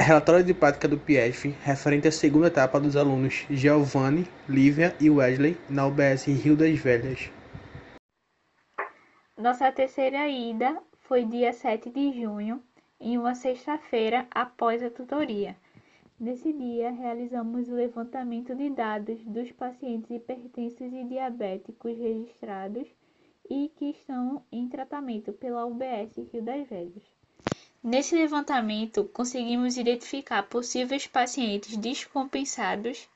Relatório de prática do PIESF referente à segunda etapa dos alunos Giovanni, Lívia e Wesley na UBS Rio das Velhas. Nossa terceira ida foi dia 7 de junho, em uma sexta-feira após a tutoria. Nesse dia, realizamos o levantamento de dados dos pacientes hipertensos e diabéticos registrados e que estão em tratamento pela UBS Rio das Velhas. Nesse levantamento, conseguimos identificar possíveis pacientes descompensados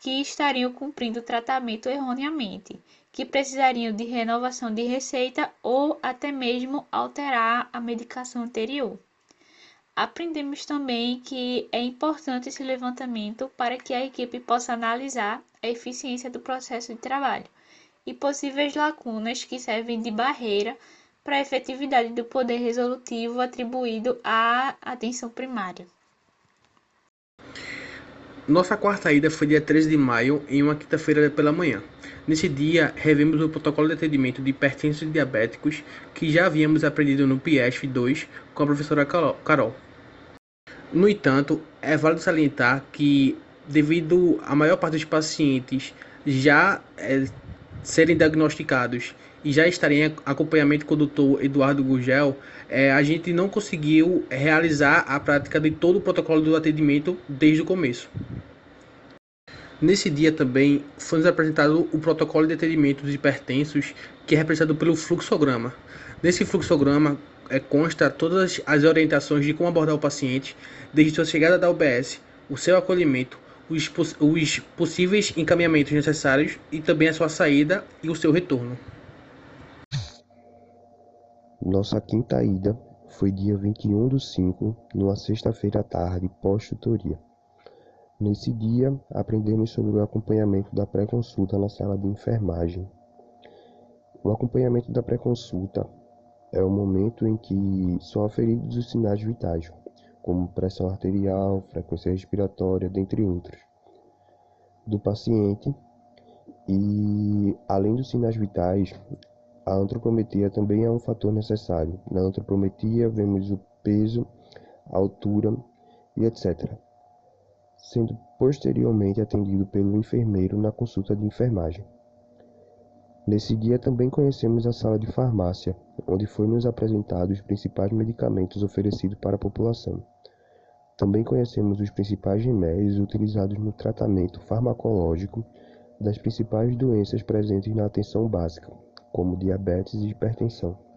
que estariam cumprindo tratamento erroneamente, que precisariam de renovação de receita ou até mesmo alterar a medicação anterior. Aprendemos também que é importante esse levantamento para que a equipe possa analisar a eficiência do processo de trabalho e possíveis lacunas que servem de barreira para a efetividade do poder resolutivo atribuído à atenção primária. Nossa quarta ida foi dia 13 de maio, em uma quinta-feira pela manhã. Nesse dia, revemos o protocolo de atendimento de hipertensos e diabéticos que já havíamos aprendido no PIESF 2 com a professora Carol. No entanto, é válido salientar que, devido à maior parte dos pacientes já é, serem diagnosticados e já estarem em acompanhamento com o doutor Eduardo Gurgel, é, a gente não conseguiu realizar a prática de todo o protocolo do atendimento desde o começo. Nesse dia também foi nos apresentado o protocolo de atendimento dos hipertensos, que é representado pelo fluxograma. Nesse fluxograma é, consta todas as orientações de como abordar o paciente, desde sua chegada da UBS, o seu acolhimento, os, os possíveis encaminhamentos necessários e também a sua saída e o seu retorno. Nossa quinta ida foi dia 21 do 5, numa sexta-feira à tarde, pós-tutoria. Nesse dia, aprendemos sobre o acompanhamento da pré-consulta na sala de enfermagem. O acompanhamento da pré-consulta é o momento em que são aferidos os sinais vitais, como pressão arterial, frequência respiratória, dentre outros, do paciente. E, além dos sinais vitais, a antropometria também é um fator necessário. Na antropometria vemos o peso, a altura e etc. Sendo posteriormente atendido pelo enfermeiro na consulta de enfermagem. Nesse dia também conhecemos a sala de farmácia, onde foi-nos apresentado os principais medicamentos oferecidos para a população. Também conhecemos os principais remédios utilizados no tratamento farmacológico das principais doenças presentes na atenção básica, como diabetes e hipertensão.